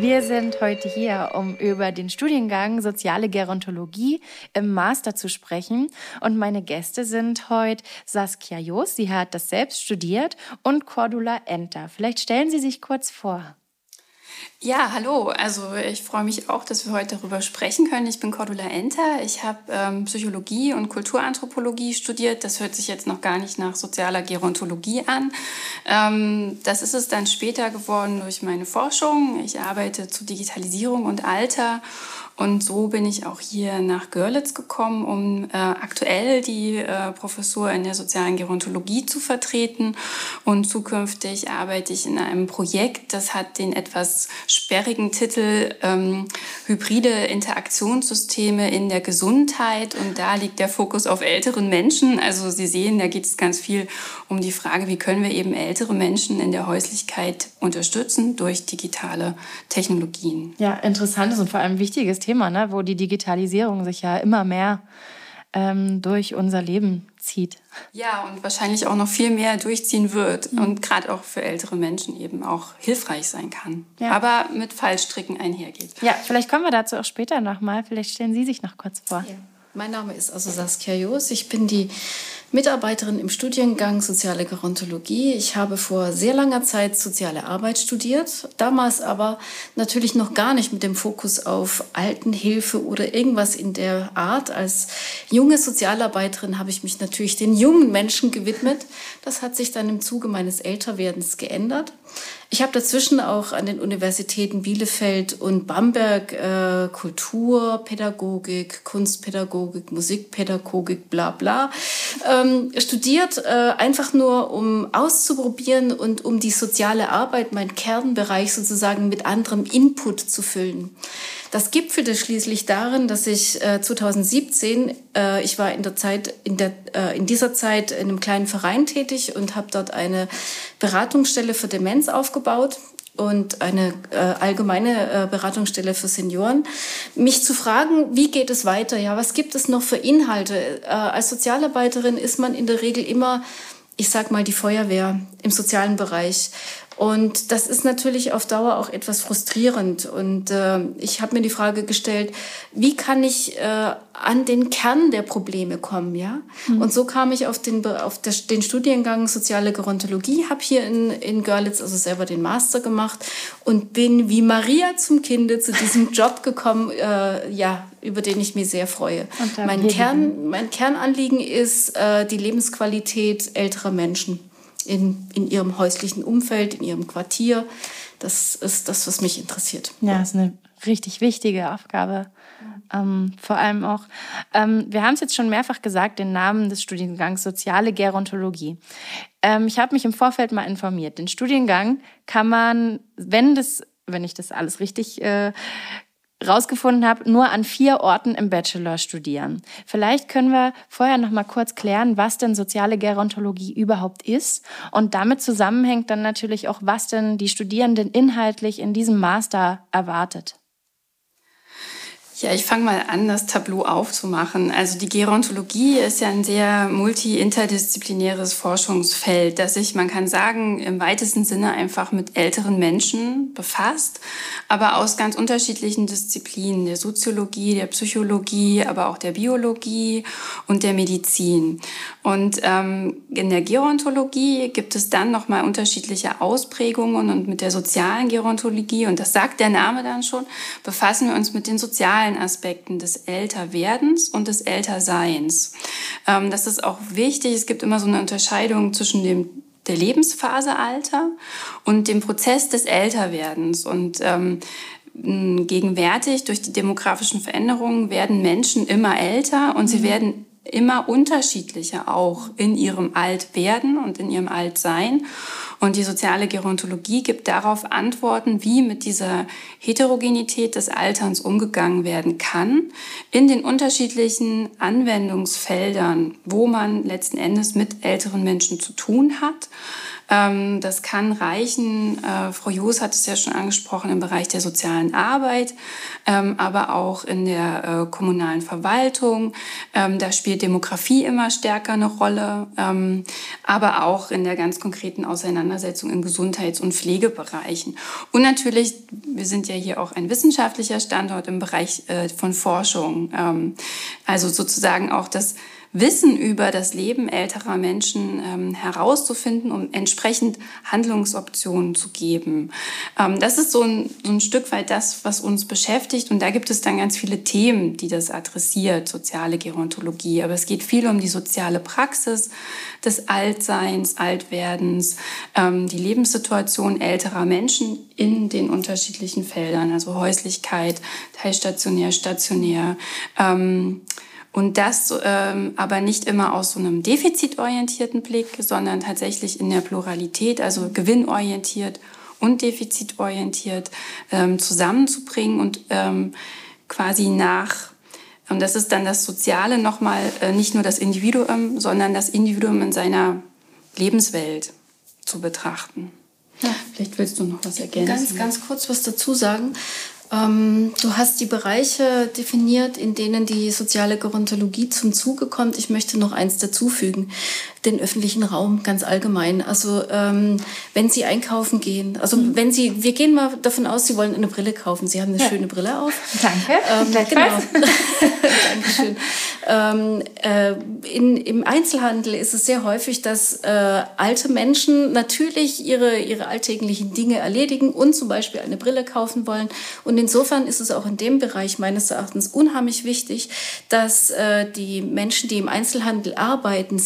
Wir sind heute hier, um über den Studiengang Soziale Gerontologie im Master zu sprechen. Und meine Gäste sind heute Saskia Joos, sie hat das selbst studiert, und Cordula Enter. Vielleicht stellen Sie sich kurz vor. Ja, hallo. Also ich freue mich auch, dass wir heute darüber sprechen können. Ich bin Cordula Enter. Ich habe ähm, Psychologie und Kulturanthropologie studiert. Das hört sich jetzt noch gar nicht nach sozialer Gerontologie an. Ähm, das ist es dann später geworden durch meine Forschung. Ich arbeite zu Digitalisierung und Alter und so bin ich auch hier nach Görlitz gekommen, um äh, aktuell die äh, Professur in der sozialen Gerontologie zu vertreten. Und zukünftig arbeite ich in einem Projekt, das hat den etwas sperrigen Titel ähm, Hybride Interaktionssysteme in der Gesundheit. Und da liegt der Fokus auf älteren Menschen. Also Sie sehen, da geht es ganz viel um die Frage, wie können wir eben ältere Menschen in der Häuslichkeit unterstützen durch digitale Technologien. Ja, interessantes und vor allem wichtiges Thema. Thema, ne? wo die Digitalisierung sich ja immer mehr ähm, durch unser Leben zieht. Ja, und wahrscheinlich auch noch viel mehr durchziehen wird mhm. und gerade auch für ältere Menschen eben auch hilfreich sein kann. Ja. Aber mit Fallstricken einhergeht. Ja, vielleicht kommen wir dazu auch später nochmal. Vielleicht stellen Sie sich noch kurz vor. Ja. Mein Name ist also Saskia Joos. Ich bin die Mitarbeiterin im Studiengang Soziale Gerontologie. Ich habe vor sehr langer Zeit soziale Arbeit studiert, damals aber natürlich noch gar nicht mit dem Fokus auf Altenhilfe oder irgendwas in der Art. Als junge Sozialarbeiterin habe ich mich natürlich den jungen Menschen gewidmet. Das hat sich dann im Zuge meines Älterwerdens geändert. Ich habe dazwischen auch an den Universitäten Bielefeld und Bamberg äh, Kulturpädagogik, Kunstpädagogik, Musikpädagogik, bla bla ähm, studiert, äh, einfach nur um auszuprobieren und um die soziale Arbeit, mein Kernbereich sozusagen mit anderem Input zu füllen. Das gipfelte schließlich darin, dass ich äh, 2017, äh, ich war in der Zeit, in, der, äh, in dieser Zeit in einem kleinen Verein tätig und habe dort eine Beratungsstelle für Demenz aufgebaut und eine äh, allgemeine äh, Beratungsstelle für Senioren, mich zu fragen, wie geht es weiter? Ja, was gibt es noch für Inhalte? Äh, als Sozialarbeiterin ist man in der Regel immer, ich sag mal, die Feuerwehr im sozialen Bereich. Und das ist natürlich auf Dauer auch etwas frustrierend. Und äh, ich habe mir die Frage gestellt, wie kann ich äh, an den Kern der Probleme kommen, ja? Mhm. Und so kam ich auf den auf den Studiengang Soziale Gerontologie, habe hier in in Görlitz also selber den Master gemacht und bin wie Maria zum Kinde zu diesem Job gekommen, äh, ja, über den ich mich sehr freue. Mein Kern mein Kernanliegen ist äh, die Lebensqualität älterer Menschen in, in ihrem häuslichen Umfeld, in ihrem Quartier. Das ist das, was mich interessiert. Ja, das ist eine richtig wichtige Aufgabe. Ähm, vor allem auch, ähm, wir haben es jetzt schon mehrfach gesagt, den Namen des Studiengangs Soziale Gerontologie. Ähm, ich habe mich im Vorfeld mal informiert. Den Studiengang kann man, wenn das, wenn ich das alles richtig äh, rausgefunden habe, nur an vier Orten im Bachelor studieren. Vielleicht können wir vorher noch mal kurz klären, was denn soziale Gerontologie überhaupt ist und damit zusammenhängt dann natürlich auch, was denn die Studierenden inhaltlich in diesem Master erwartet. Ja, ich fange mal an, das Tableau aufzumachen. Also die Gerontologie ist ja ein sehr multi-interdisziplinäres Forschungsfeld, das sich, man kann sagen, im weitesten Sinne einfach mit älteren Menschen befasst, aber aus ganz unterschiedlichen Disziplinen, der Soziologie, der Psychologie, aber auch der Biologie und der Medizin. Und ähm, in der Gerontologie gibt es dann nochmal unterschiedliche Ausprägungen und mit der sozialen Gerontologie, und das sagt der Name dann schon, befassen wir uns mit den sozialen Aspekten des Älterwerdens und des Älterseins. Ähm, das ist auch wichtig. Es gibt immer so eine Unterscheidung zwischen dem der Lebensphase Alter und dem Prozess des Älterwerdens. Und ähm, gegenwärtig durch die demografischen Veränderungen werden Menschen immer älter und sie mhm. werden immer unterschiedlicher auch in ihrem Altwerden und in ihrem Altsein. Und die soziale Gerontologie gibt darauf Antworten, wie mit dieser Heterogenität des Alterns umgegangen werden kann in den unterschiedlichen Anwendungsfeldern, wo man letzten Endes mit älteren Menschen zu tun hat. Ähm, das kann reichen, äh, Frau Joos hat es ja schon angesprochen, im Bereich der sozialen Arbeit, ähm, aber auch in der äh, kommunalen Verwaltung. Ähm, da spielt Demografie immer stärker eine Rolle, aber auch in der ganz konkreten Auseinandersetzung in Gesundheits- und Pflegebereichen. Und natürlich, wir sind ja hier auch ein wissenschaftlicher Standort im Bereich äh, von Forschung. Also sozusagen auch das Wissen über das Leben älterer Menschen ähm, herauszufinden, um entsprechend Handlungsoptionen zu geben. Ähm, das ist so ein, so ein Stück weit das, was uns beschäftigt. Und da gibt es dann ganz viele Themen, die das adressiert, soziale Gerontologie. Aber es geht viel um die soziale Praxis des Altseins, Altwerdens, ähm, die Lebenssituation älterer Menschen in den unterschiedlichen Feldern, also Häuslichkeit, teilstationär, stationär. Ähm, und das ähm, aber nicht immer aus so einem defizitorientierten Blick, sondern tatsächlich in der Pluralität, also gewinnorientiert und defizitorientiert ähm, zusammenzubringen und ähm, quasi nach, und das ist dann das Soziale nochmal, äh, nicht nur das Individuum, sondern das Individuum in seiner Lebenswelt zu betrachten. Ja, vielleicht willst du noch was ergänzen. Ganz, ganz kurz was dazu sagen. Ähm, du hast die Bereiche definiert, in denen die soziale Gerontologie zum Zuge kommt. Ich möchte noch eins dazufügen, den öffentlichen Raum ganz allgemein. Also ähm, wenn Sie einkaufen gehen, also mhm. wenn Sie, wir gehen mal davon aus, Sie wollen eine Brille kaufen. Sie haben eine ja. schöne Brille auf. Danke. Ähm, genau. Dankeschön. Ähm, äh, in, Im Einzelhandel ist es sehr häufig, dass äh, alte Menschen natürlich ihre, ihre alltäglichen Dinge erledigen und zum Beispiel eine Brille kaufen wollen und insofern ist es auch in dem Bereich meines Erachtens unheimlich wichtig, dass äh, die Menschen, die im Einzelhandel arbeiten,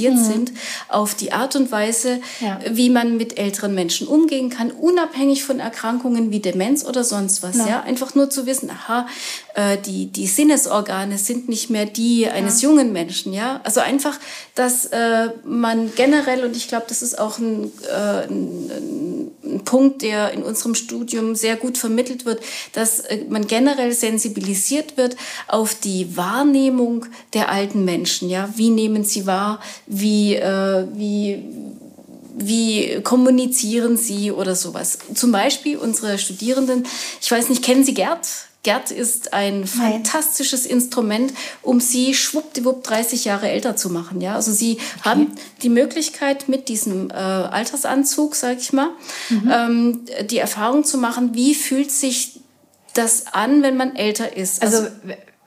sensibilisiert mhm. sind auf die Art und Weise, ja. wie man mit älteren Menschen umgehen kann, unabhängig von Erkrankungen wie Demenz oder sonst was. Ja, ja? einfach nur zu wissen, aha, äh, die die Sinnesorgane sind nicht mehr die eines ja. jungen Menschen. Ja, also einfach, dass äh, man generell und ich glaube, das ist auch ein, äh, ein, ein Punkt, der in unserem Studium sehr gut vermittelt wird dass äh, man generell sensibilisiert wird auf die Wahrnehmung der alten Menschen. Ja, wie nehmen sie wahr? Wie, äh, wie, wie kommunizieren sie oder sowas. Zum Beispiel unsere Studierenden, ich weiß nicht, kennen Sie Gerd? Gerd ist ein fantastisches Nein. Instrument, um sie schwuppdiwupp 30 Jahre älter zu machen. Ja, also sie okay. haben die Möglichkeit mit diesem äh, Altersanzug, sage ich mal, mhm. ähm, die Erfahrung zu machen, wie fühlt sich das an, wenn man älter ist. Also, also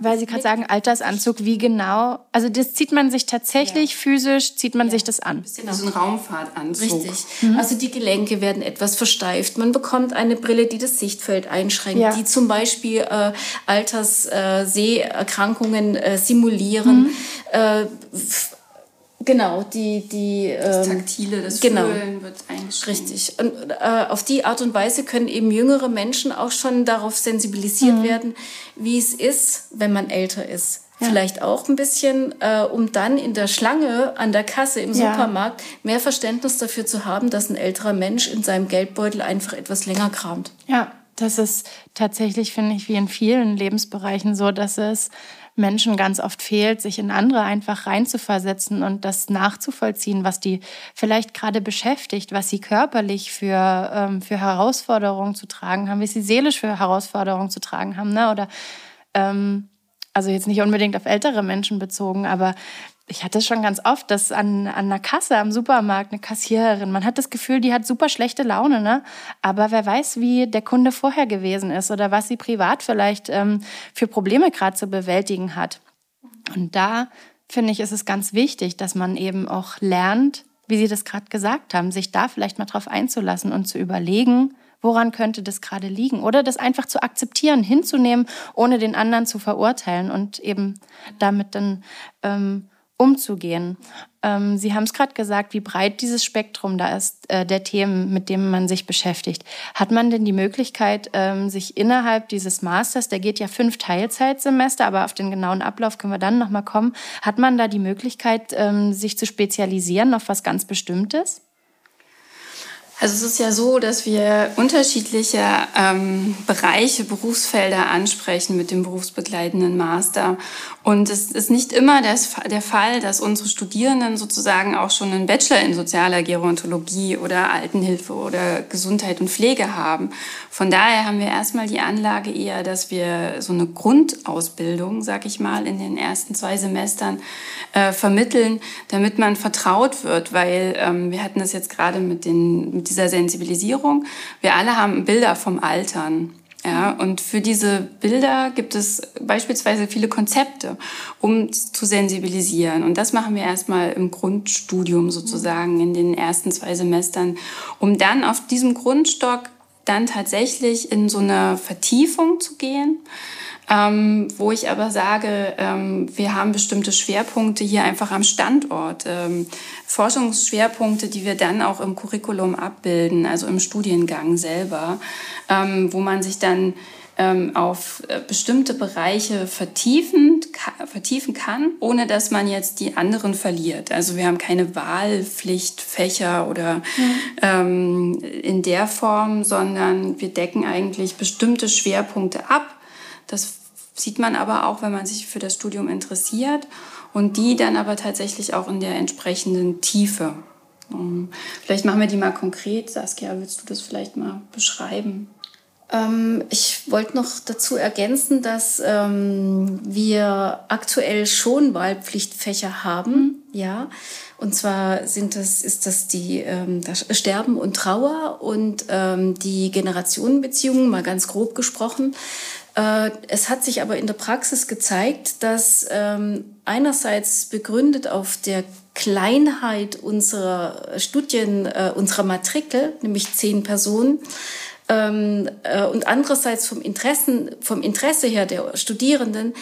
weil Sie gerade sagen, Altersanzug, wie genau? Also das zieht man sich tatsächlich ja. physisch, zieht man ja. sich das an? Ein bisschen wie so ein Raumfahrtanzug. Richtig. Mhm. Also die Gelenke werden etwas versteift. Man bekommt eine Brille, die das Sichtfeld einschränkt, ja. die zum Beispiel äh, Altersseherkrankungen äh, simulieren. Mhm. Äh, Genau, die, die das ähm, Taktile, das genau, Fühlen wird eingeschränkt. Richtig. Und äh, auf die Art und Weise können eben jüngere Menschen auch schon darauf sensibilisiert mhm. werden, wie es ist, wenn man älter ist. Ja. Vielleicht auch ein bisschen, äh, um dann in der Schlange an der Kasse im ja. Supermarkt mehr Verständnis dafür zu haben, dass ein älterer Mensch in seinem Geldbeutel einfach etwas länger kramt. Ja, das ist tatsächlich, finde ich, wie in vielen Lebensbereichen so, dass es Menschen ganz oft fehlt, sich in andere einfach reinzuversetzen und das nachzuvollziehen, was die vielleicht gerade beschäftigt, was sie körperlich für, ähm, für Herausforderungen zu tragen haben, wie sie seelisch für Herausforderungen zu tragen haben. Ne? Oder ähm, also jetzt nicht unbedingt auf ältere Menschen bezogen, aber ich hatte schon ganz oft, dass an, an einer Kasse am Supermarkt eine Kassiererin, man hat das Gefühl, die hat super schlechte Laune, ne? Aber wer weiß, wie der Kunde vorher gewesen ist oder was sie privat vielleicht ähm, für Probleme gerade zu bewältigen hat. Und da finde ich, ist es ganz wichtig, dass man eben auch lernt, wie Sie das gerade gesagt haben, sich da vielleicht mal drauf einzulassen und zu überlegen, woran könnte das gerade liegen? Oder das einfach zu akzeptieren, hinzunehmen, ohne den anderen zu verurteilen und eben damit dann ähm, umzugehen. Ähm, Sie haben es gerade gesagt, wie breit dieses Spektrum da ist, äh, der Themen, mit denen man sich beschäftigt. Hat man denn die Möglichkeit, ähm, sich innerhalb dieses Masters, der geht ja fünf Teilzeitsemester, aber auf den genauen Ablauf können wir dann nochmal kommen, hat man da die Möglichkeit, ähm, sich zu spezialisieren auf was ganz Bestimmtes? Also es ist ja so, dass wir unterschiedliche ähm, Bereiche, Berufsfelder ansprechen mit dem berufsbegleitenden Master. Und es ist nicht immer das, der Fall, dass unsere Studierenden sozusagen auch schon einen Bachelor in sozialer Gerontologie oder Altenhilfe oder Gesundheit und Pflege haben. Von daher haben wir erstmal die Anlage eher, dass wir so eine Grundausbildung, sag ich mal, in den ersten zwei Semestern äh, vermitteln, damit man vertraut wird, weil ähm, wir hatten das jetzt gerade mit, den, mit dieser Sensibilisierung. Wir alle haben Bilder vom Altern. Ja, und für diese Bilder gibt es beispielsweise viele Konzepte, um zu sensibilisieren. Und das machen wir erstmal im Grundstudium sozusagen in den ersten zwei Semestern, um dann auf diesem Grundstock dann tatsächlich in so eine Vertiefung zu gehen. Ähm, wo ich aber sage, ähm, wir haben bestimmte Schwerpunkte hier einfach am Standort, ähm, Forschungsschwerpunkte, die wir dann auch im Curriculum abbilden, also im Studiengang selber, ähm, wo man sich dann ähm, auf äh, bestimmte Bereiche vertiefen, vertiefen kann, ohne dass man jetzt die anderen verliert. Also wir haben keine Wahlpflichtfächer oder mhm. ähm, in der Form, sondern wir decken eigentlich bestimmte Schwerpunkte ab. Das sieht man aber auch, wenn man sich für das Studium interessiert und die dann aber tatsächlich auch in der entsprechenden Tiefe. Ähm, vielleicht machen wir die mal konkret. Saskia, willst du das vielleicht mal beschreiben? Ähm, ich wollte noch dazu ergänzen, dass ähm, wir aktuell schon Wahlpflichtfächer haben, ja. Und zwar sind das, ist das die ähm, das Sterben und Trauer und ähm, die Generationenbeziehungen, mal ganz grob gesprochen. Äh, es hat sich aber in der Praxis gezeigt, dass ähm, einerseits begründet auf der Kleinheit unserer Studien, äh, unserer Matrikel, nämlich zehn Personen, ähm, äh, und andererseits vom, Interessen, vom Interesse her der Studierenden,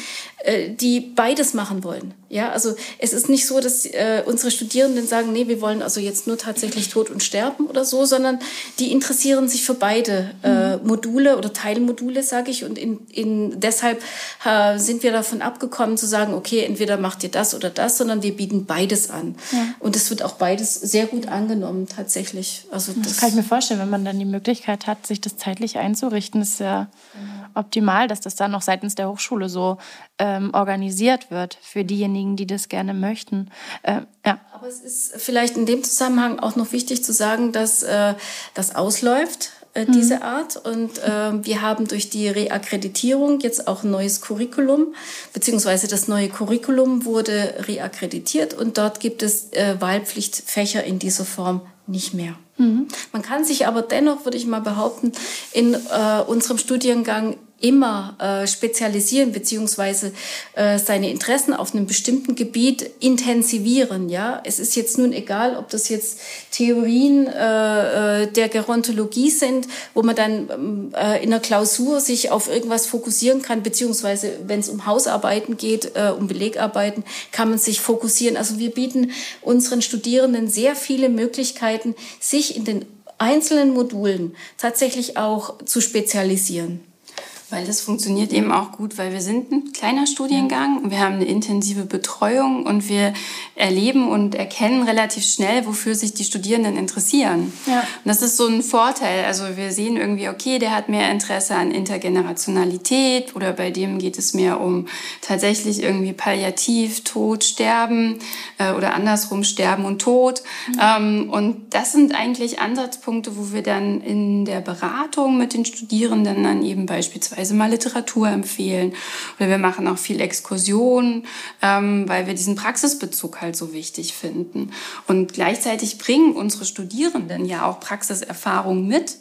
äh, die beides machen wollen. Ja, also es ist nicht so, dass äh, unsere Studierenden sagen, nee, wir wollen also jetzt nur tatsächlich Tod und Sterben oder so, sondern die interessieren sich für beide äh, mhm. Module oder Teilmodule, sage ich. Und in, in, deshalb sind wir davon abgekommen zu sagen, okay, entweder macht ihr das oder das, sondern wir bieten beides an. Ja. Und es wird auch beides sehr gut angenommen tatsächlich. Also das, das, kann ich mir vorstellen, wenn man dann die Möglichkeit hat, sich das zeitlich einzurichten, ist ja mhm. optimal, dass das dann noch seitens der Hochschule so ähm, organisiert wird für diejenigen, die das gerne möchten. Äh, ja. Aber es ist vielleicht in dem Zusammenhang auch noch wichtig zu sagen, dass äh, das ausläuft äh, mhm. diese Art. Und äh, wir haben durch die Reakkreditierung jetzt auch ein neues Curriculum, beziehungsweise das neue Curriculum wurde reakkreditiert und dort gibt es äh, Wahlpflichtfächer in dieser Form nicht mehr. Mhm. Man kann sich aber dennoch, würde ich mal behaupten, in äh, unserem Studiengang immer äh, spezialisieren beziehungsweise äh, seine Interessen auf einem bestimmten Gebiet intensivieren. Ja, es ist jetzt nun egal, ob das jetzt Theorien äh, äh der Gerontologie sind, wo man dann äh, in der Klausur sich auf irgendwas fokussieren kann, beziehungsweise wenn es um Hausarbeiten geht, äh, um Belegarbeiten, kann man sich fokussieren. Also wir bieten unseren Studierenden sehr viele Möglichkeiten, sich in den einzelnen Modulen tatsächlich auch zu spezialisieren. Weil das funktioniert eben auch gut, weil wir sind ein kleiner Studiengang und wir haben eine intensive Betreuung und wir erleben und erkennen relativ schnell, wofür sich die Studierenden interessieren. Ja. Und das ist so ein Vorteil. Also wir sehen irgendwie, okay, der hat mehr Interesse an Intergenerationalität oder bei dem geht es mehr um tatsächlich irgendwie Palliativ, Tod, Sterben äh, oder andersrum Sterben und Tod. Mhm. Ähm, und das sind eigentlich Ansatzpunkte, wo wir dann in der Beratung mit den Studierenden dann eben beispielsweise beispielsweise mal Literatur empfehlen. Oder wir machen auch viel Exkursionen, ähm, weil wir diesen Praxisbezug halt so wichtig finden. Und gleichzeitig bringen unsere Studierenden ja auch Praxiserfahrung mit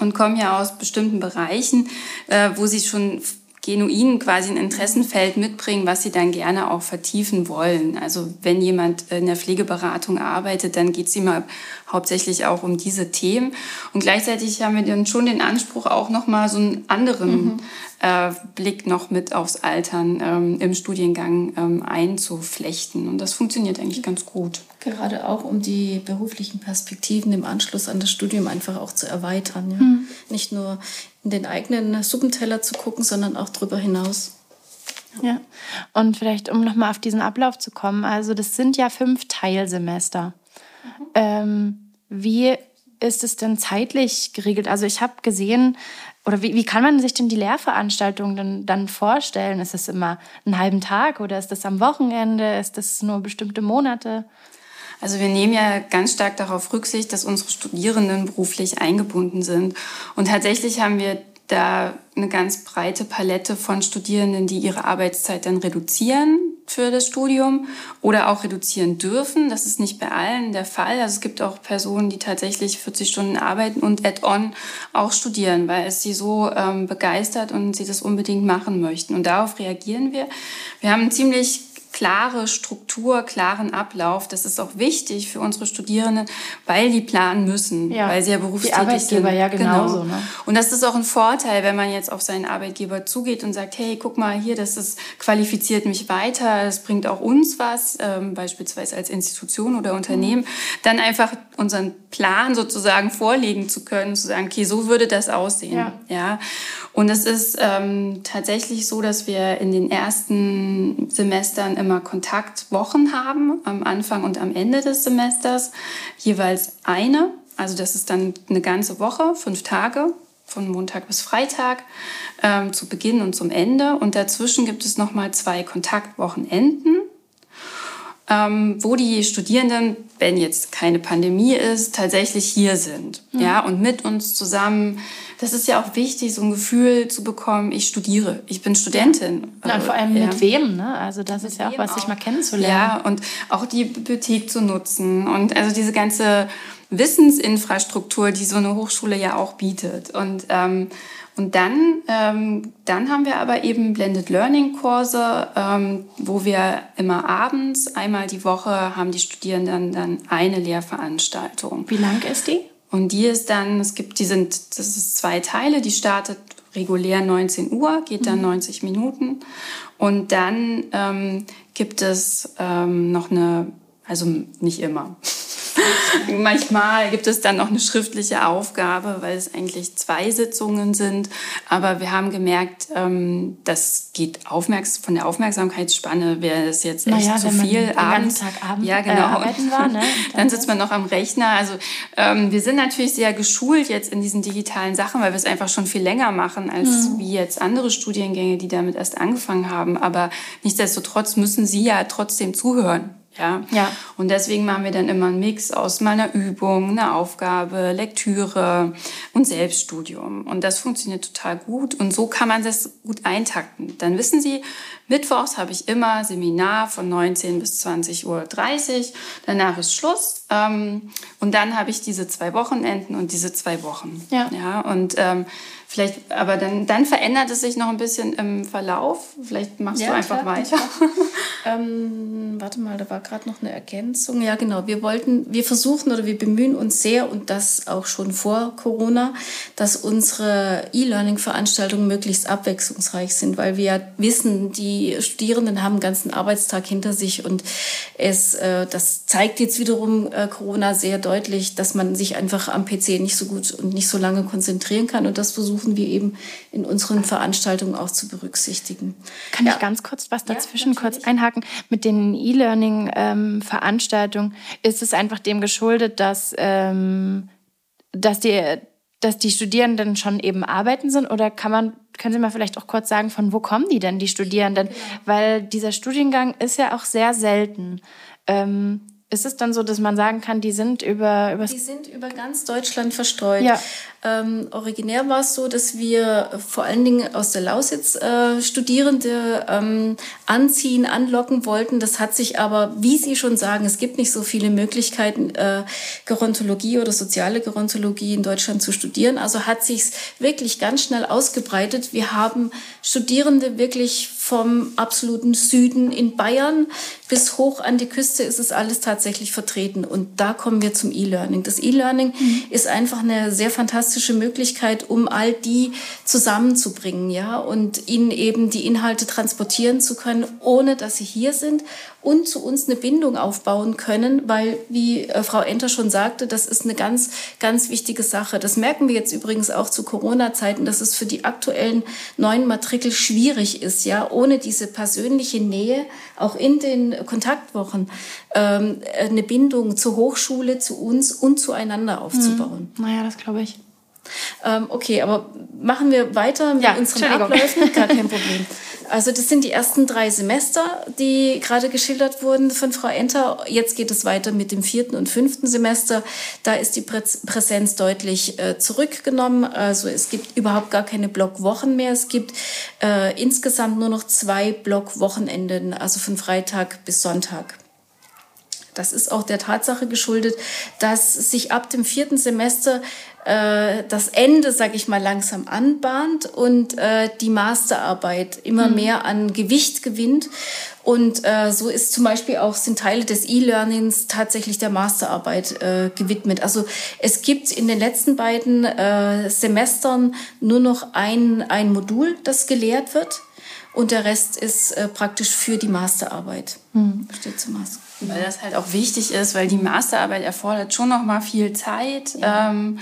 und kommen ja aus bestimmten Bereichen, äh, wo sie schon genuin quasi ein Interessenfeld mitbringen, was sie dann gerne auch vertiefen wollen. Also wenn jemand in der Pflegeberatung arbeitet, dann geht es immer hauptsächlich auch um diese Themen. Und gleichzeitig haben wir dann schon den Anspruch, auch nochmal so einen anderen mhm. äh, Blick noch mit aufs Altern ähm, im Studiengang ähm, einzuflechten. Und das funktioniert eigentlich ganz gut. Gerade auch, um die beruflichen Perspektiven im Anschluss an das Studium einfach auch zu erweitern. Ja? Mhm. Nicht nur in den eigenen Suppenteller zu gucken, sondern auch darüber hinaus. Ja, und vielleicht, um nochmal auf diesen Ablauf zu kommen, also das sind ja fünf Teilsemester. Mhm. Ähm, wie ist es denn zeitlich geregelt? Also ich habe gesehen, oder wie, wie kann man sich denn die Lehrveranstaltung dann, dann vorstellen? Ist es immer einen halben Tag oder ist das am Wochenende? Ist das nur bestimmte Monate? Also wir nehmen ja ganz stark darauf Rücksicht, dass unsere Studierenden beruflich eingebunden sind. Und tatsächlich haben wir da eine ganz breite Palette von Studierenden, die ihre Arbeitszeit dann reduzieren für das Studium oder auch reduzieren dürfen. Das ist nicht bei allen der Fall. Also es gibt auch Personen, die tatsächlich 40 Stunden arbeiten und add-on auch studieren, weil es sie so ähm, begeistert und sie das unbedingt machen möchten. Und darauf reagieren wir. Wir haben ziemlich klare Struktur, klaren Ablauf. Das ist auch wichtig für unsere Studierenden, weil die planen müssen, ja. weil sie ja berufstätig die Arbeitgeber sind. ja genauso. Genau. Ne? Und das ist auch ein Vorteil, wenn man jetzt auf seinen Arbeitgeber zugeht und sagt, hey, guck mal hier, das ist, qualifiziert mich weiter, das bringt auch uns was, ähm, beispielsweise als Institution oder Unternehmen, mhm. dann einfach unseren Plan sozusagen vorlegen zu können, zu sagen, okay, so würde das aussehen. Ja. ja? Und es ist ähm, tatsächlich so, dass wir in den ersten Semestern immer Kontaktwochen haben, am Anfang und am Ende des Semesters, jeweils eine. Also das ist dann eine ganze Woche, fünf Tage, von Montag bis Freitag, ähm, zu Beginn und zum Ende. Und dazwischen gibt es nochmal zwei Kontaktwochenenden ähm, wo die Studierenden, wenn jetzt keine Pandemie ist, tatsächlich hier sind. Mhm. Ja, und mit uns zusammen. Das ist ja auch wichtig, so ein Gefühl zu bekommen, ich studiere, ich bin Studentin. Ja, und vor allem ja. mit wem, ne? Also das mit ist ja auch was, sich mal kennenzulernen. Ja, und auch die Bibliothek zu nutzen und also diese ganze Wissensinfrastruktur, die so eine Hochschule ja auch bietet. Und ähm, und dann, ähm, dann haben wir aber eben Blended Learning Kurse, ähm, wo wir immer abends, einmal die Woche, haben die Studierenden dann eine Lehrveranstaltung. Wie lang ist die? Und die ist dann, es gibt, die sind, das ist zwei Teile, die startet regulär 19 Uhr, geht dann mhm. 90 Minuten. Und dann ähm, gibt es ähm, noch eine, also nicht immer. Manchmal gibt es dann noch eine schriftliche Aufgabe, weil es eigentlich zwei Sitzungen sind. Aber wir haben gemerkt, ähm, das geht aufmerks von der Aufmerksamkeitsspanne wäre es jetzt echt naja, zu viel. abends, Abend, ja, genau. Äh, arbeiten war, ne? dann sitzt man noch am Rechner. Also ähm, wir sind natürlich sehr geschult jetzt in diesen digitalen Sachen, weil wir es einfach schon viel länger machen als mhm. wie jetzt andere Studiengänge, die damit erst angefangen haben. Aber nichtsdestotrotz müssen Sie ja trotzdem zuhören. Ja? ja. Und deswegen machen wir dann immer einen Mix aus mal einer Übung, einer Aufgabe, Lektüre und Selbststudium. Und das funktioniert total gut. Und so kann man das gut eintakten. Dann wissen Sie, mittwochs habe ich immer Seminar von 19 bis 20.30 Uhr. Danach ist Schluss. Ähm, und dann habe ich diese zwei Wochenenden und diese zwei Wochen. Ja. ja und ähm, Vielleicht, aber dann, dann verändert es sich noch ein bisschen im Verlauf. Vielleicht machst ja, du einfach klar, weiter. ähm, warte mal, da war gerade noch eine Ergänzung. Ja, genau. Wir wollten, wir versuchen oder wir bemühen uns sehr und das auch schon vor Corona, dass unsere E-Learning-Veranstaltungen möglichst abwechslungsreich sind, weil wir ja wissen, die Studierenden haben einen ganzen Arbeitstag hinter sich und es, äh, das zeigt jetzt wiederum äh, Corona sehr deutlich, dass man sich einfach am PC nicht so gut und nicht so lange konzentrieren kann und das versuchen versuchen wir eben in unseren Veranstaltungen auch zu berücksichtigen. Kann ja. ich ganz kurz was dazwischen ja, kurz einhaken? Mit den E-Learning-Veranstaltungen ist es einfach dem geschuldet, dass, ähm, dass, die, dass die Studierenden schon eben arbeiten sind oder kann man können Sie mal vielleicht auch kurz sagen, von wo kommen die denn, die Studierenden? Genau. Weil dieser Studiengang ist ja auch sehr selten. Ähm, ist es dann so, dass man sagen kann, die sind über... über die sind über ganz Deutschland verstreut. Ja. Ähm, originär war es so, dass wir vor allen Dingen aus der Lausitz äh, Studierende ähm, anziehen, anlocken wollten. Das hat sich aber, wie Sie schon sagen, es gibt nicht so viele Möglichkeiten, äh, Gerontologie oder soziale Gerontologie in Deutschland zu studieren. Also hat sich wirklich ganz schnell ausgebreitet. Wir haben Studierende wirklich vom absoluten Süden in Bayern bis hoch an die Küste ist es alles tatsächlich vertreten. Und da kommen wir zum E-Learning. Das E-Learning mhm. ist einfach eine sehr fantastische Möglichkeit, um all die zusammenzubringen, ja, und ihnen eben die Inhalte transportieren zu können, ohne dass sie hier sind und zu uns eine Bindung aufbauen können, weil, wie äh, Frau Enter schon sagte, das ist eine ganz, ganz wichtige Sache. Das merken wir jetzt übrigens auch zu Corona-Zeiten, dass es für die aktuellen neuen Matrikel schwierig ist, ja, ohne diese persönliche Nähe, auch in den Kontaktwochen, ähm, eine Bindung zur Hochschule, zu uns und zueinander aufzubauen. Mhm. Naja, das glaube ich. Ähm, okay, aber machen wir weiter mit ja, unseren Abläufen? Gar kein Problem. Also das sind die ersten drei Semester, die gerade geschildert wurden von Frau Enter. Jetzt geht es weiter mit dem vierten und fünften Semester. Da ist die Präsenz deutlich äh, zurückgenommen. Also es gibt überhaupt gar keine Blockwochen mehr. Es gibt äh, insgesamt nur noch zwei Blockwochenenden, also von Freitag bis Sonntag. Das ist auch der Tatsache geschuldet, dass sich ab dem vierten Semester äh, das Ende, sage ich mal, langsam anbahnt und äh, die Masterarbeit immer mhm. mehr an Gewicht gewinnt. Und äh, so ist zum Beispiel auch sind Teile des E-Learnings tatsächlich der Masterarbeit äh, gewidmet. Also es gibt in den letzten beiden äh, Semestern nur noch ein, ein Modul, das gelehrt wird. Und der Rest ist äh, praktisch für die Masterarbeit. Mhm. Steht zum Master. Weil das halt auch wichtig ist, weil die Masterarbeit erfordert schon noch mal viel Zeit. Ja. Ähm,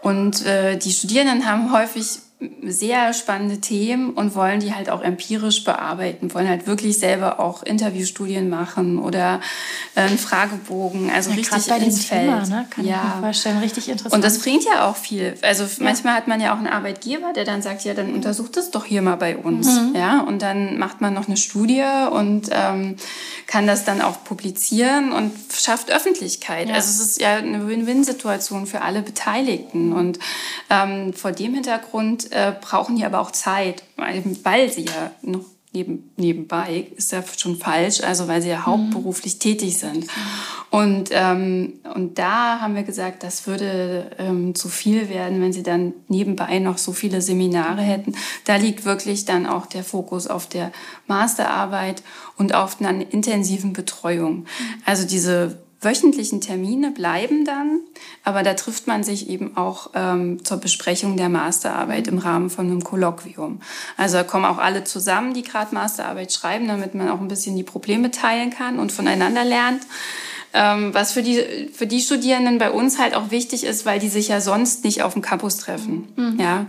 und äh, die Studierenden haben häufig sehr spannende Themen und wollen die halt auch empirisch bearbeiten, wollen halt wirklich selber auch Interviewstudien machen oder einen Fragebogen, also ja, richtig bei ins Feld. Thema, ne? Kann ja. ich mir vorstellen, richtig interessant. Und das bringt ja auch viel. Also ja. manchmal hat man ja auch einen Arbeitgeber, der dann sagt, ja, dann untersucht das doch hier mal bei uns, mhm. ja, und dann macht man noch eine Studie und ähm, kann das dann auch publizieren und schafft Öffentlichkeit. Ja. Also es ist ja eine Win-Win-Situation für alle Beteiligten und ähm, vor dem Hintergrund äh, brauchen die aber auch Zeit, weil, sie ja noch neben, nebenbei, ist ja schon falsch, also weil sie ja mhm. hauptberuflich tätig sind. Und, ähm, und da haben wir gesagt, das würde ähm, zu viel werden, wenn sie dann nebenbei noch so viele Seminare hätten. Da liegt wirklich dann auch der Fokus auf der Masterarbeit und auf einer intensiven Betreuung. Mhm. Also diese wöchentlichen Termine bleiben dann, aber da trifft man sich eben auch ähm, zur Besprechung der Masterarbeit im Rahmen von einem Kolloquium. Also da kommen auch alle zusammen, die gerade Masterarbeit schreiben, damit man auch ein bisschen die Probleme teilen kann und voneinander lernt. Ähm, was für die, für die Studierenden bei uns halt auch wichtig ist, weil die sich ja sonst nicht auf dem Campus treffen. Mhm. Ja.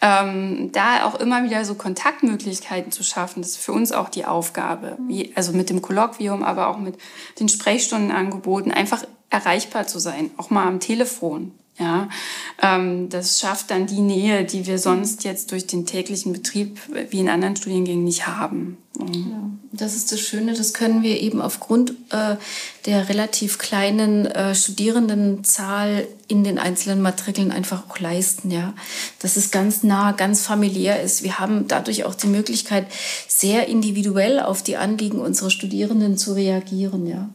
Ähm, da auch immer wieder so Kontaktmöglichkeiten zu schaffen, das ist für uns auch die Aufgabe. Wie, also mit dem Kolloquium, aber auch mit den Sprechstundenangeboten, einfach erreichbar zu sein, auch mal am Telefon. Ja, ähm, das schafft dann die Nähe, die wir sonst jetzt durch den täglichen Betrieb wie in anderen Studiengängen nicht haben. Ja, das ist das Schöne, das können wir eben aufgrund äh, der relativ kleinen äh, Studierendenzahl in den einzelnen Matrikeln einfach auch leisten, ja. Dass es ganz nah, ganz familiär ist. Wir haben dadurch auch die Möglichkeit, sehr individuell auf die Anliegen unserer Studierenden zu reagieren, ja.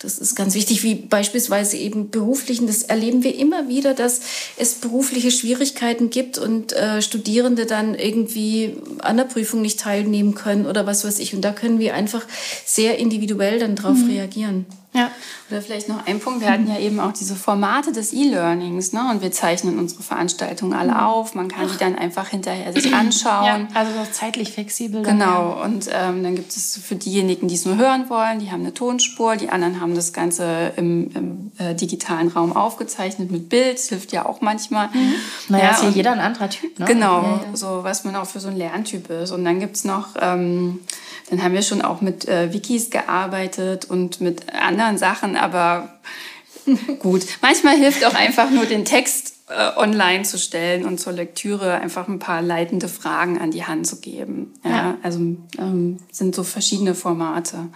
Das ist ganz wichtig, wie beispielsweise eben beruflichen. Das erleben wir immer wieder, dass es berufliche Schwierigkeiten gibt und äh, Studierende dann irgendwie an der Prüfung nicht teilnehmen können oder was weiß ich. Und da können wir einfach sehr individuell dann drauf mhm. reagieren. Ja. Oder vielleicht noch ein Punkt. Wir hatten ja eben auch diese Formate des E-Learnings, ne? Und wir zeichnen unsere Veranstaltungen alle mhm. auf. Man kann Ach. die dann einfach hinterher sich anschauen. Ja, also zeitlich flexibel. Genau. Ja. Und ähm, dann gibt es für diejenigen, die es nur hören wollen, die haben eine Tonspur. Die anderen haben das Ganze im, im äh, digitalen Raum aufgezeichnet mit Bild. Hilft ja auch manchmal. Mhm. Naja, ja, ist ja jeder ein anderer Typ, ne? Genau. Ja, so was man auch für so einen Lerntyp ist. Und dann gibt es noch... Ähm, dann haben wir schon auch mit äh, Wikis gearbeitet und mit anderen Sachen, aber gut. Manchmal hilft auch einfach nur den Text äh, online zu stellen und zur Lektüre einfach ein paar leitende Fragen an die Hand zu geben. Ja, ja. Also ähm, sind so verschiedene Formate.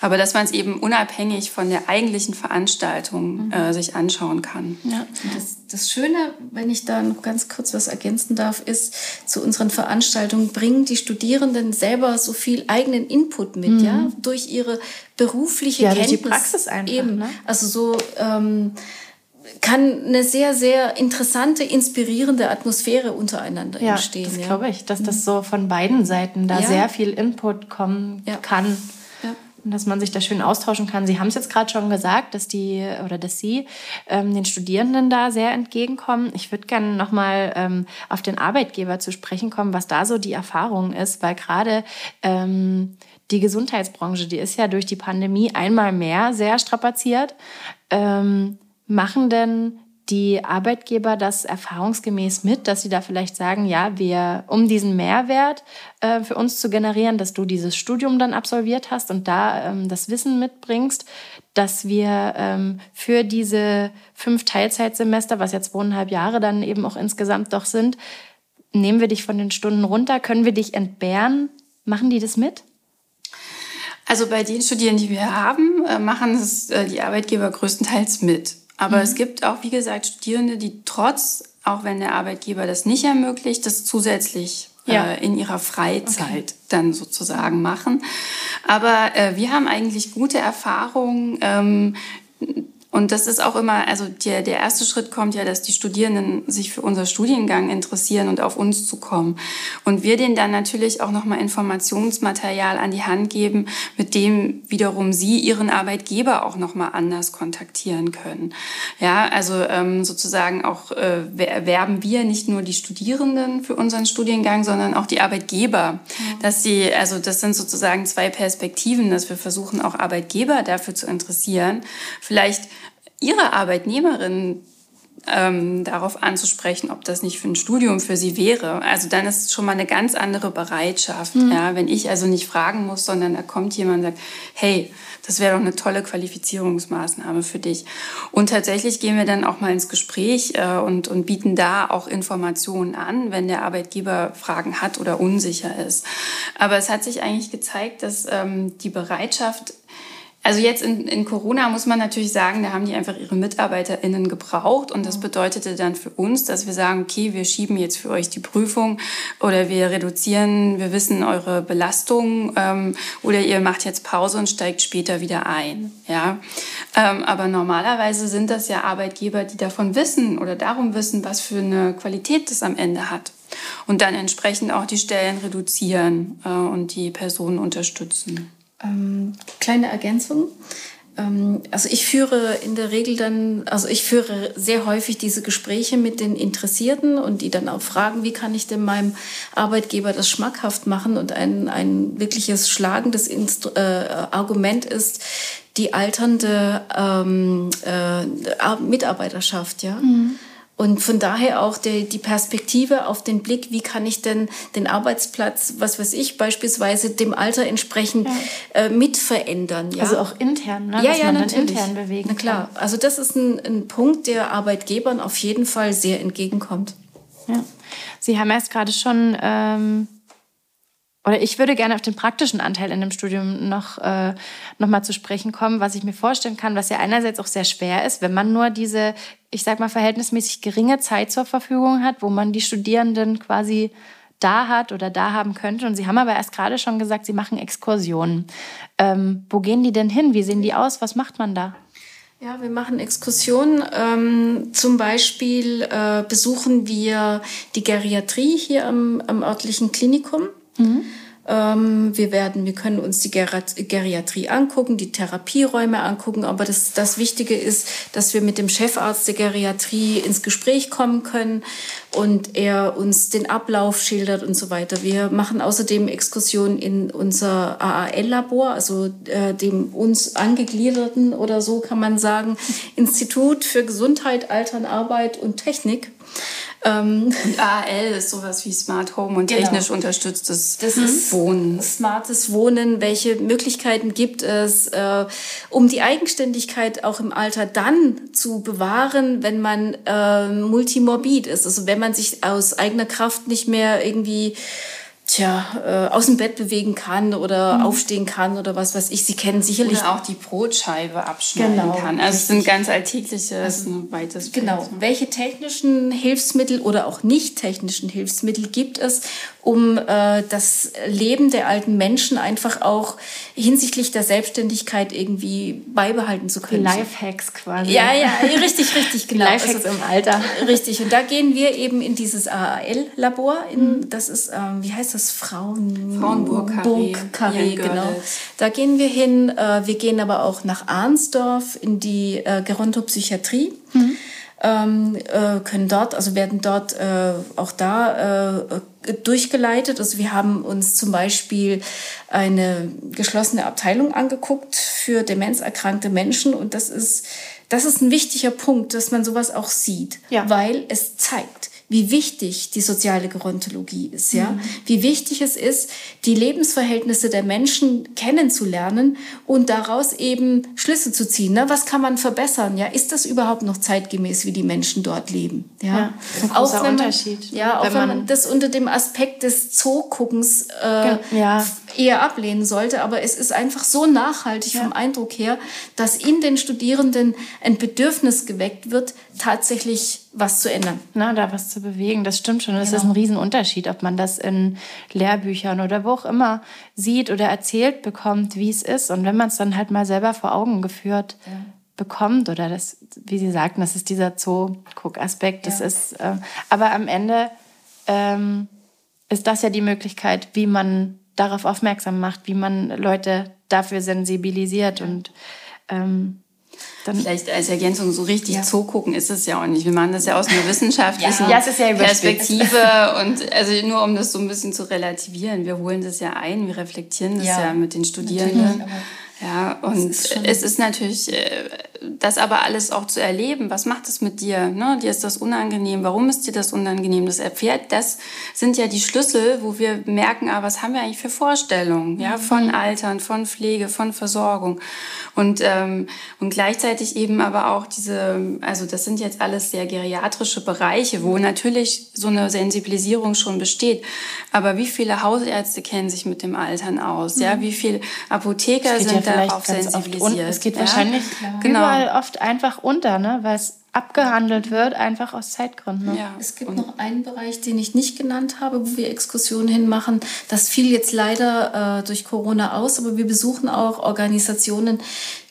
Aber dass man es eben unabhängig von der eigentlichen Veranstaltung mhm. äh, sich anschauen kann. Ja, das, das Schöne, wenn ich da noch ganz kurz was ergänzen darf, ist, zu unseren Veranstaltungen bringen die Studierenden selber so viel eigenen Input mit, mhm. ja, durch ihre berufliche ja, Kenntnis. Durch die Praxis einfach. Eben. Ne? Also so, ähm, kann eine sehr, sehr interessante, inspirierende Atmosphäre untereinander ja, entstehen. Das ja, glaube ich, dass das so von beiden Seiten da ja. sehr viel Input kommen ja. kann. Dass man sich da schön austauschen kann. Sie haben es jetzt gerade schon gesagt, dass die oder dass Sie ähm, den Studierenden da sehr entgegenkommen. Ich würde gerne nochmal ähm, auf den Arbeitgeber zu sprechen kommen, was da so die Erfahrung ist, weil gerade ähm, die Gesundheitsbranche, die ist ja durch die Pandemie einmal mehr sehr strapaziert. Ähm, machen denn die Arbeitgeber das erfahrungsgemäß mit, dass sie da vielleicht sagen, ja, wir, um diesen Mehrwert äh, für uns zu generieren, dass du dieses Studium dann absolviert hast und da ähm, das Wissen mitbringst, dass wir ähm, für diese fünf Teilzeitsemester, was ja zweieinhalb Jahre dann eben auch insgesamt doch sind, nehmen wir dich von den Stunden runter, können wir dich entbehren? Machen die das mit? Also bei den Studierenden, die wir haben, äh, machen es äh, die Arbeitgeber größtenteils mit. Aber mhm. es gibt auch, wie gesagt, Studierende, die trotz, auch wenn der Arbeitgeber das nicht ermöglicht, das zusätzlich ja. äh, in ihrer Freizeit okay. dann sozusagen machen. Aber äh, wir haben eigentlich gute Erfahrungen. Ähm, und das ist auch immer, also der, der erste Schritt kommt ja, dass die Studierenden sich für unser Studiengang interessieren und auf uns zukommen. Und wir denen dann natürlich auch nochmal Informationsmaterial an die Hand geben, mit dem wiederum sie ihren Arbeitgeber auch nochmal anders kontaktieren können. Ja, also ähm, sozusagen auch äh, werben wir nicht nur die Studierenden für unseren Studiengang, sondern auch die Arbeitgeber. Mhm. Dass sie, also das sind sozusagen zwei Perspektiven, dass wir versuchen, auch Arbeitgeber dafür zu interessieren. Vielleicht ihre Arbeitnehmerin ähm, darauf anzusprechen, ob das nicht für ein Studium für sie wäre. Also dann ist es schon mal eine ganz andere Bereitschaft. Mhm. Ja, wenn ich also nicht fragen muss, sondern da kommt jemand und sagt, hey, das wäre doch eine tolle Qualifizierungsmaßnahme für dich. Und tatsächlich gehen wir dann auch mal ins Gespräch äh, und, und bieten da auch Informationen an, wenn der Arbeitgeber Fragen hat oder unsicher ist. Aber es hat sich eigentlich gezeigt, dass ähm, die Bereitschaft also jetzt in, in Corona muss man natürlich sagen, da haben die einfach ihre MitarbeiterInnen gebraucht und das bedeutete dann für uns, dass wir sagen, okay, wir schieben jetzt für euch die Prüfung oder wir reduzieren, wir wissen eure Belastung ähm, oder ihr macht jetzt Pause und steigt später wieder ein. Ja, ähm, aber normalerweise sind das ja Arbeitgeber, die davon wissen oder darum wissen, was für eine Qualität das am Ende hat und dann entsprechend auch die Stellen reduzieren äh, und die Personen unterstützen. Ähm, kleine Ergänzung. Ähm, also ich führe in der Regel dann, also ich führe sehr häufig diese Gespräche mit den Interessierten und die dann auch fragen, wie kann ich denn meinem Arbeitgeber das schmackhaft machen? Und ein, ein wirkliches schlagendes Instru äh, Argument ist die alternde ähm, äh, Mitarbeiterschaft, ja. Mhm. Und von daher auch die, die Perspektive auf den Blick, wie kann ich denn den Arbeitsplatz, was weiß ich, beispielsweise dem Alter entsprechend ja. äh, mit verändern. Ja? Also auch intern, ne? Ja, Dass ja, man natürlich. intern bewegen Na klar, kann. also das ist ein, ein Punkt, der Arbeitgebern auf jeden Fall sehr entgegenkommt. Ja. Sie haben erst gerade schon ähm, oder ich würde gerne auf den praktischen Anteil in dem Studium noch, äh, noch mal zu sprechen kommen, was ich mir vorstellen kann, was ja einerseits auch sehr schwer ist, wenn man nur diese, ich sag mal, verhältnismäßig geringe Zeit zur Verfügung hat, wo man die Studierenden quasi da hat oder da haben könnte. Und Sie haben aber erst gerade schon gesagt, Sie machen Exkursionen. Ähm, wo gehen die denn hin? Wie sehen die aus? Was macht man da? Ja, wir machen Exkursionen. Ähm, zum Beispiel äh, besuchen wir die Geriatrie hier am, am örtlichen Klinikum. Mhm. Ähm, wir werden, wir können uns die Geriatrie angucken, die Therapieräume angucken, aber das, das Wichtige ist, dass wir mit dem Chefarzt der Geriatrie ins Gespräch kommen können und er uns den Ablauf schildert und so weiter. Wir machen außerdem Exkursionen in unser AAL-Labor, also äh, dem uns angegliederten oder so kann man sagen, Institut für Gesundheit, Altern, Arbeit und Technik. Ähm, und AL ist sowas wie Smart Home und genau. technisch unterstütztes das ist Wohnen. Smartes Wohnen. Welche Möglichkeiten gibt es, äh, um die Eigenständigkeit auch im Alter dann zu bewahren, wenn man äh, multimorbid ist? Also wenn man sich aus eigener Kraft nicht mehr irgendwie tja, äh, aus dem Bett bewegen kann oder mhm. aufstehen kann oder was weiß ich. Sie kennen sicherlich. Oder auch die Brotscheibe abschneiden genau, kann. Also es sind ganz alltägliche, also, ein weites Genau. Feld. Welche technischen Hilfsmittel oder auch nicht technischen Hilfsmittel gibt es, um äh, das Leben der alten Menschen einfach auch hinsichtlich der Selbstständigkeit irgendwie beibehalten zu können? Lifehacks quasi. Ja, ja, richtig, richtig, genau. Lifehacks also, im Alter. Richtig. Und da gehen wir eben in dieses AAL-Labor. Mhm. Das ist, ähm, wie heißt das? Das Frauen Frauenburg-Karree, genau. Da gehen wir hin. Äh, wir gehen aber auch nach Arnsdorf in die äh, Gerontopsychiatrie. Mhm. Ähm, äh, können dort, also werden dort äh, auch da äh, durchgeleitet. Also wir haben uns zum Beispiel eine geschlossene Abteilung angeguckt für demenzerkrankte Menschen und das ist, das ist ein wichtiger Punkt, dass man sowas auch sieht, ja. weil es zeigt, wie wichtig die soziale Gerontologie ist, ja, mhm. wie wichtig es ist, die Lebensverhältnisse der Menschen kennenzulernen und daraus eben Schlüsse zu ziehen. Ne? Was kann man verbessern? Ja, ist das überhaupt noch zeitgemäß, wie die Menschen dort leben? Ja, ja ein großer auch wenn man, Unterschied. Ja, auch wenn man, wenn man das unter dem Aspekt des Zooguckens äh, ja. eher ablehnen sollte, aber es ist einfach so nachhaltig ja. vom Eindruck her, dass in den Studierenden ein Bedürfnis geweckt wird, tatsächlich was zu ändern. Na, da was zu bewegen, das stimmt schon. Das genau. ist ein Riesenunterschied, ob man das in Lehrbüchern oder wo auch immer sieht oder erzählt bekommt, wie es ist. Und wenn man es dann halt mal selber vor Augen geführt ja. bekommt, oder das, wie Sie sagten, das ist dieser Zoo-Guck-Aspekt, das ja. ist, äh, aber am Ende ähm, ist das ja die Möglichkeit, wie man darauf aufmerksam macht, wie man Leute dafür sensibilisiert ja. und ähm, dann Vielleicht als Ergänzung, so richtig ja. zugucken ist es ja auch nicht. Wir machen das ja aus einer wissenschaftlichen ja. Ja, Perspektive und also nur um das so ein bisschen zu relativieren. Wir holen das ja ein, wir reflektieren das ja, mit den Studierenden. Ja, und ist es ist natürlich, äh, das aber alles auch zu erleben. Was macht es mit dir? Ne? Dir ist das unangenehm. Warum ist dir das unangenehm? Das erfährt, das sind ja die Schlüssel, wo wir merken, ah, was haben wir eigentlich für Vorstellungen? Ja, von mhm. Altern, von Pflege, von Versorgung. Und, ähm, und gleichzeitig eben aber auch diese, also das sind jetzt alles sehr geriatrische Bereiche, wo natürlich so eine Sensibilisierung schon besteht. Aber wie viele Hausärzte kennen sich mit dem Altern aus? Ja, mhm. wie viele Apotheker sind darauf sensibilisiert. Es geht ja? wahrscheinlich genau. überall oft einfach unter, ne? weil es abgehandelt wird, einfach aus Zeitgründen. Ja. Es gibt und noch einen Bereich, den ich nicht genannt habe, wo wir Exkursionen hinmachen. Das fiel jetzt leider äh, durch Corona aus, aber wir besuchen auch Organisationen,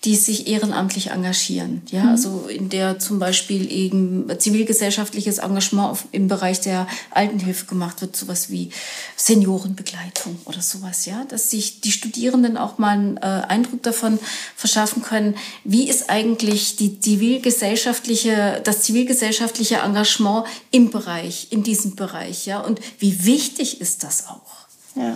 die sich ehrenamtlich engagieren. Ja, mhm. also in der zum Beispiel eben zivilgesellschaftliches Engagement im Bereich der Altenhilfe gemacht wird, sowas wie Seniorenbegleitung oder sowas. Ja, dass sich die Studierenden auch mal einen äh, Eindruck davon verschaffen können, wie ist eigentlich die zivilgesellschaftliche, das zivilgesellschaftliche Engagement im Bereich, in diesem Bereich. Ja, und wie wichtig ist das auch? Ja.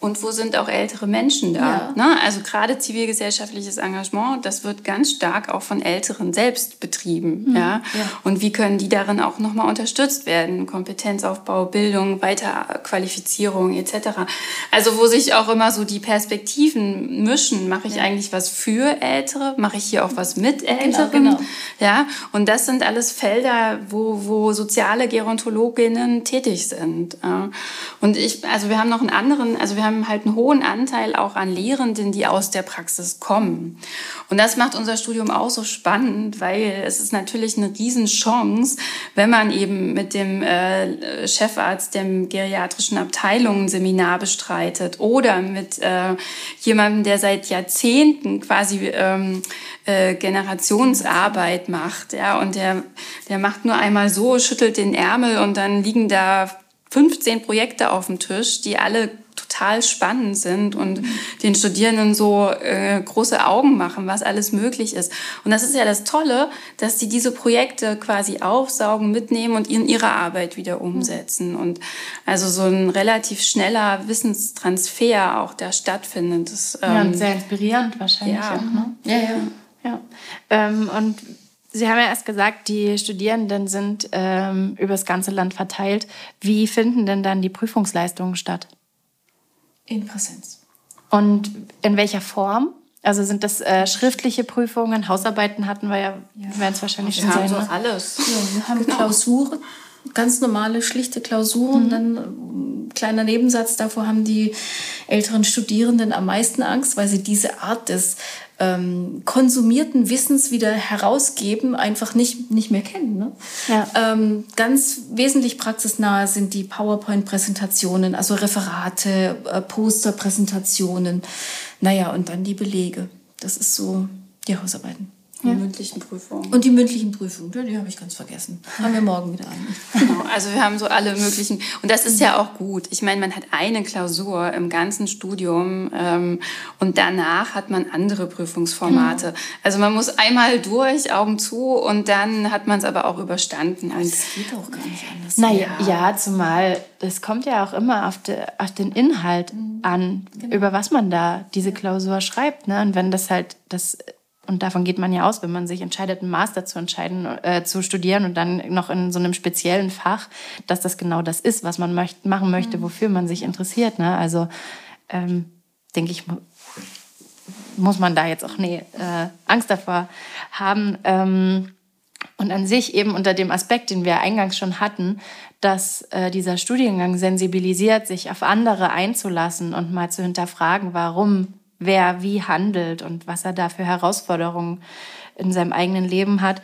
Und wo sind auch ältere Menschen da? Ja. Ne? Also gerade zivilgesellschaftliches Engagement, das wird ganz stark auch von Älteren selbst betrieben. Mhm. Ja? ja? Und wie können die darin auch nochmal unterstützt werden? Kompetenzaufbau, Bildung, Weiterqualifizierung etc. Also wo sich auch immer so die Perspektiven mischen. Mache ich ja. eigentlich was für Ältere? Mache ich hier auch was mit genau, Älteren? Genau, genau. Ja? Und das sind alles Felder, wo, wo soziale Gerontologinnen tätig sind. Und ich, also wir haben noch einen anderen, also wir haben haben halt einen hohen Anteil auch an Lehrenden, die aus der Praxis kommen. Und das macht unser Studium auch so spannend, weil es ist natürlich eine Riesenchance, wenn man eben mit dem äh, Chefarzt der geriatrischen Abteilung ein Seminar bestreitet oder mit äh, jemandem, der seit Jahrzehnten quasi ähm, äh, Generationsarbeit macht, ja, und der, der macht nur einmal so, schüttelt den Ärmel und dann liegen da 15 Projekte auf dem Tisch, die alle total spannend sind und den Studierenden so äh, große Augen machen, was alles möglich ist. Und das ist ja das Tolle, dass sie diese Projekte quasi aufsaugen, mitnehmen und in ihre Arbeit wieder umsetzen. Und also so ein relativ schneller Wissenstransfer auch da stattfindet. Das, ähm, ja, und sehr inspirierend wahrscheinlich ja. auch. Ne? Ja, ja. ja. Ähm, und Sie haben ja erst gesagt, die Studierenden sind ähm, über das ganze Land verteilt. Wie finden denn dann die Prüfungsleistungen statt? In Präsenz. Und in welcher Form? Also sind das äh, schriftliche Prüfungen, Hausarbeiten hatten wir ja, ja. werden es wahrscheinlich wir schon sein. Wir haben so ne? alles. Ja, wir haben genau. Klausuren, ganz normale, schlichte Klausuren. Mhm. Dann kleiner Nebensatz, davor haben die älteren Studierenden am meisten Angst, weil sie diese Art des ähm, konsumierten Wissens wieder herausgeben, einfach nicht, nicht mehr kennen. Ne? Ja. Ähm, ganz wesentlich praxisnahe sind die PowerPoint-Präsentationen, also Referate, äh, Poster-Präsentationen, naja, und dann die Belege. Das ist so die Hausarbeiten. Die ja. mündlichen Prüfungen. Und die mündlichen Prüfungen, die, die habe ich ganz vergessen. Haben wir morgen wieder eine. Genau, also wir haben so alle möglichen. Und das ist ja auch gut. Ich meine, man hat eine Klausur im ganzen Studium ähm, und danach hat man andere Prüfungsformate. Genau. Also man muss einmal durch, Augen zu und dann hat man es aber auch überstanden. Und das geht auch gar nicht anders. Naja, ja, zumal das kommt ja auch immer auf, de, auf den Inhalt mhm. an, genau. über was man da diese Klausur schreibt. Ne? Und wenn das halt das und davon geht man ja aus, wenn man sich entscheidet, einen Master zu entscheiden, äh, zu studieren und dann noch in so einem speziellen Fach, dass das genau das ist, was man möcht machen möchte, mhm. wofür man sich interessiert. Ne? Also ähm, denke ich, muss man da jetzt auch nee, äh, Angst davor haben. Ähm, und an sich eben unter dem Aspekt, den wir eingangs schon hatten, dass äh, dieser Studiengang sensibilisiert, sich auf andere einzulassen und mal zu hinterfragen, warum wer wie handelt und was er da für Herausforderungen in seinem eigenen Leben hat,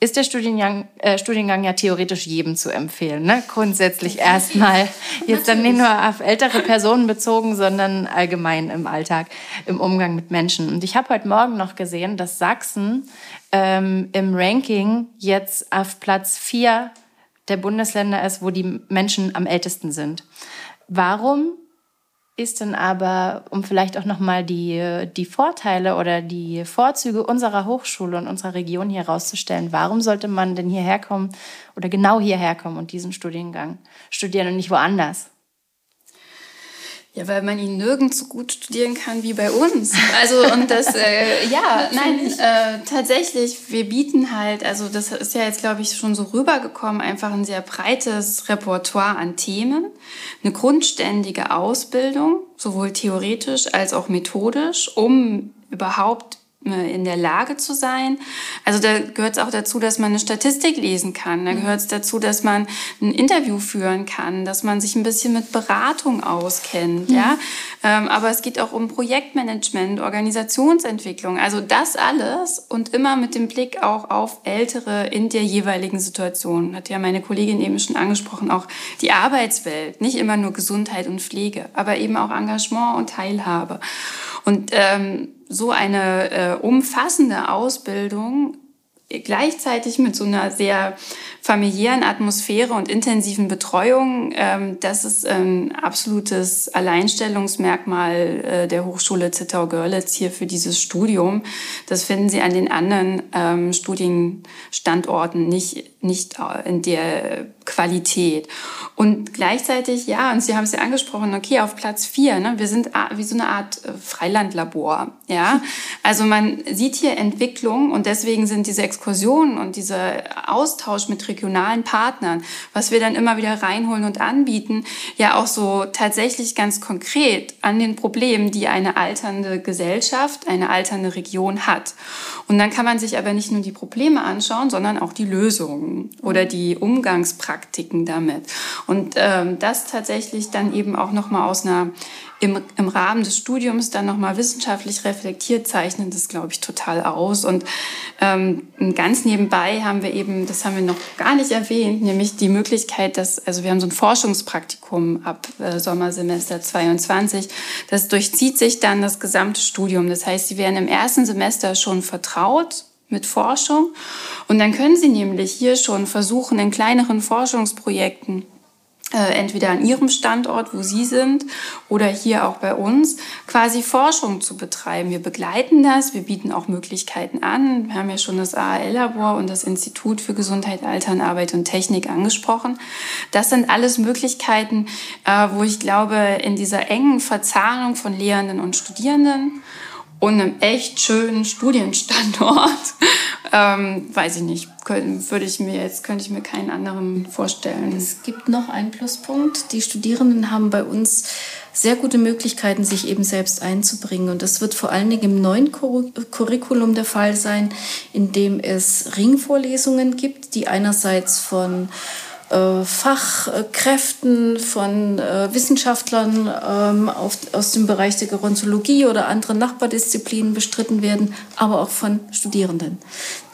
ist der Studiengang, äh, Studiengang ja theoretisch jedem zu empfehlen. Ne? Grundsätzlich erstmal. Jetzt dann nicht nur auf ältere Personen bezogen, sondern allgemein im Alltag, im Umgang mit Menschen. Und ich habe heute Morgen noch gesehen, dass Sachsen ähm, im Ranking jetzt auf Platz vier der Bundesländer ist, wo die Menschen am ältesten sind. Warum ist denn aber, um vielleicht auch nochmal die, die Vorteile oder die Vorzüge unserer Hochschule und unserer Region hier herauszustellen, warum sollte man denn hierher kommen oder genau hierher kommen und diesen Studiengang studieren und nicht woanders? Ja, weil man ihn nirgends so gut studieren kann wie bei uns. Also und das, äh, ja, nein, äh, tatsächlich, wir bieten halt, also das ist ja jetzt, glaube ich, schon so rübergekommen, einfach ein sehr breites Repertoire an Themen, eine grundständige Ausbildung, sowohl theoretisch als auch methodisch, um überhaupt in der Lage zu sein. Also da gehört es auch dazu, dass man eine Statistik lesen kann. Da mhm. gehört es dazu, dass man ein Interview führen kann, dass man sich ein bisschen mit Beratung auskennt. Mhm. Ja, ähm, aber es geht auch um Projektmanagement, Organisationsentwicklung. Also das alles und immer mit dem Blick auch auf Ältere in der jeweiligen Situation. Hat ja meine Kollegin eben schon angesprochen, auch die Arbeitswelt, nicht immer nur Gesundheit und Pflege, aber eben auch Engagement und Teilhabe. Und ähm, so eine äh, umfassende Ausbildung gleichzeitig mit so einer sehr familiären Atmosphäre und intensiven Betreuung, ähm, das ist ein absolutes Alleinstellungsmerkmal äh, der Hochschule Zittau-Görlitz hier für dieses Studium. Das finden Sie an den anderen ähm, Studienstandorten nicht, nicht in der Qualität. Und gleichzeitig, ja, und Sie haben es ja angesprochen, okay, auf Platz vier, ne, wir sind wie so eine Art äh, Freilandlabor, ja. Also man sieht hier Entwicklung und deswegen sind diese Exkursionen und dieser Austausch mit regionalen Partnern, was wir dann immer wieder reinholen und anbieten, ja auch so tatsächlich ganz konkret an den Problemen, die eine alternde Gesellschaft, eine alternde Region hat. Und dann kann man sich aber nicht nur die Probleme anschauen, sondern auch die Lösungen oder die Umgangspraktiken damit. Und ähm, das tatsächlich dann eben auch nochmal aus einer im, im Rahmen des Studiums dann nochmal wissenschaftlich reflektiert zeichnen das, glaube ich, total aus. Und ähm, ganz nebenbei haben wir eben, das haben wir noch gar nicht erwähnt, nämlich die Möglichkeit, dass, also wir haben so ein Forschungspraktikum ab äh, Sommersemester 22. Das durchzieht sich dann das gesamte Studium. Das heißt, Sie werden im ersten Semester schon vertraut mit Forschung. Und dann können Sie nämlich hier schon versuchen, in kleineren Forschungsprojekten äh, entweder an ihrem Standort, wo sie sind, oder hier auch bei uns, quasi Forschung zu betreiben. Wir begleiten das, wir bieten auch Möglichkeiten an. Wir haben ja schon das AAL-Labor und das Institut für Gesundheit, Altern, Arbeit und Technik angesprochen. Das sind alles Möglichkeiten, äh, wo ich glaube, in dieser engen Verzahnung von Lehrenden und Studierenden und einem echt schönen Studienstandort, ähm, weiß ich nicht, würde ich mir jetzt könnte ich mir keinen anderen vorstellen. Es gibt noch einen Pluspunkt. Die Studierenden haben bei uns sehr gute Möglichkeiten, sich eben selbst einzubringen. Und das wird vor allen Dingen im neuen Curriculum der Fall sein, in dem es Ringvorlesungen gibt, die einerseits von Fachkräften, von äh, Wissenschaftlern ähm, aus dem Bereich der Gerontologie oder anderen Nachbardisziplinen bestritten werden, aber auch von Studierenden,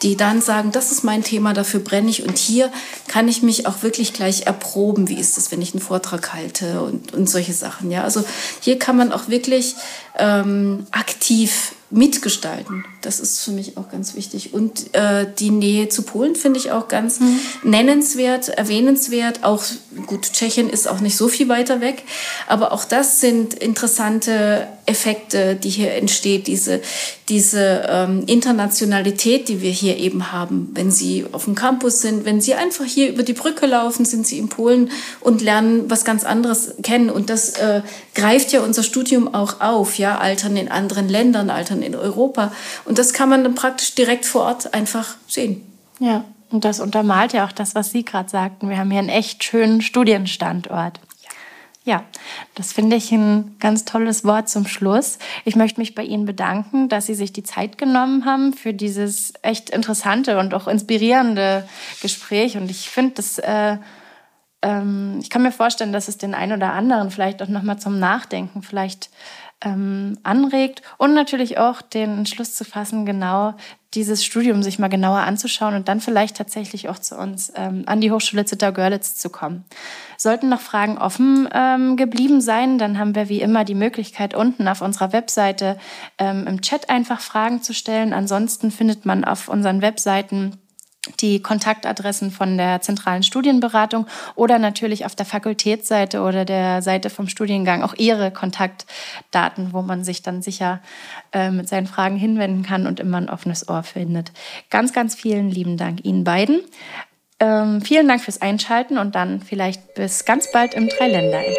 die dann sagen, das ist mein Thema, dafür brenne ich und hier kann ich mich auch wirklich gleich erproben, wie ist es, wenn ich einen Vortrag halte und, und solche Sachen. Ja? Also hier kann man auch wirklich ähm, aktiv mitgestalten. Das ist für mich auch ganz wichtig. Und äh, die Nähe zu Polen finde ich auch ganz mhm. nennenswert, erwähnenswert. Auch gut, Tschechien ist auch nicht so viel weiter weg, aber auch das sind interessante Effekte, die hier entsteht. Diese diese ähm, Internationalität, die wir hier eben haben, wenn Sie auf dem Campus sind, wenn Sie einfach hier über die Brücke laufen, sind Sie in Polen und lernen was ganz anderes kennen. Und das äh, greift ja unser Studium auch auf, ja, Altern in anderen Ländern, Altern in Europa. Und das kann man dann praktisch direkt vor Ort einfach sehen. Ja, und das untermalt ja auch das, was Sie gerade sagten. Wir haben hier einen echt schönen Studienstandort. Ja, das finde ich ein ganz tolles Wort zum Schluss. Ich möchte mich bei Ihnen bedanken, dass Sie sich die Zeit genommen haben für dieses echt interessante und auch inspirierende Gespräch. Und ich finde, äh, ähm, ich kann mir vorstellen, dass es den einen oder anderen vielleicht auch nochmal zum Nachdenken vielleicht ähm, anregt und natürlich auch den Entschluss zu fassen, genau dieses Studium sich mal genauer anzuschauen und dann vielleicht tatsächlich auch zu uns ähm, an die Hochschule Zittau-Görlitz zu kommen. Sollten noch Fragen offen ähm, geblieben sein, dann haben wir wie immer die Möglichkeit, unten auf unserer Webseite ähm, im Chat einfach Fragen zu stellen. Ansonsten findet man auf unseren Webseiten die Kontaktadressen von der zentralen Studienberatung oder natürlich auf der Fakultätsseite oder der Seite vom Studiengang auch ihre Kontaktdaten, wo man sich dann sicher äh, mit seinen Fragen hinwenden kann und immer ein offenes Ohr findet. Ganz, ganz vielen lieben Dank Ihnen beiden. Ähm, vielen Dank fürs Einschalten und dann vielleicht bis ganz bald im Dreiländereck.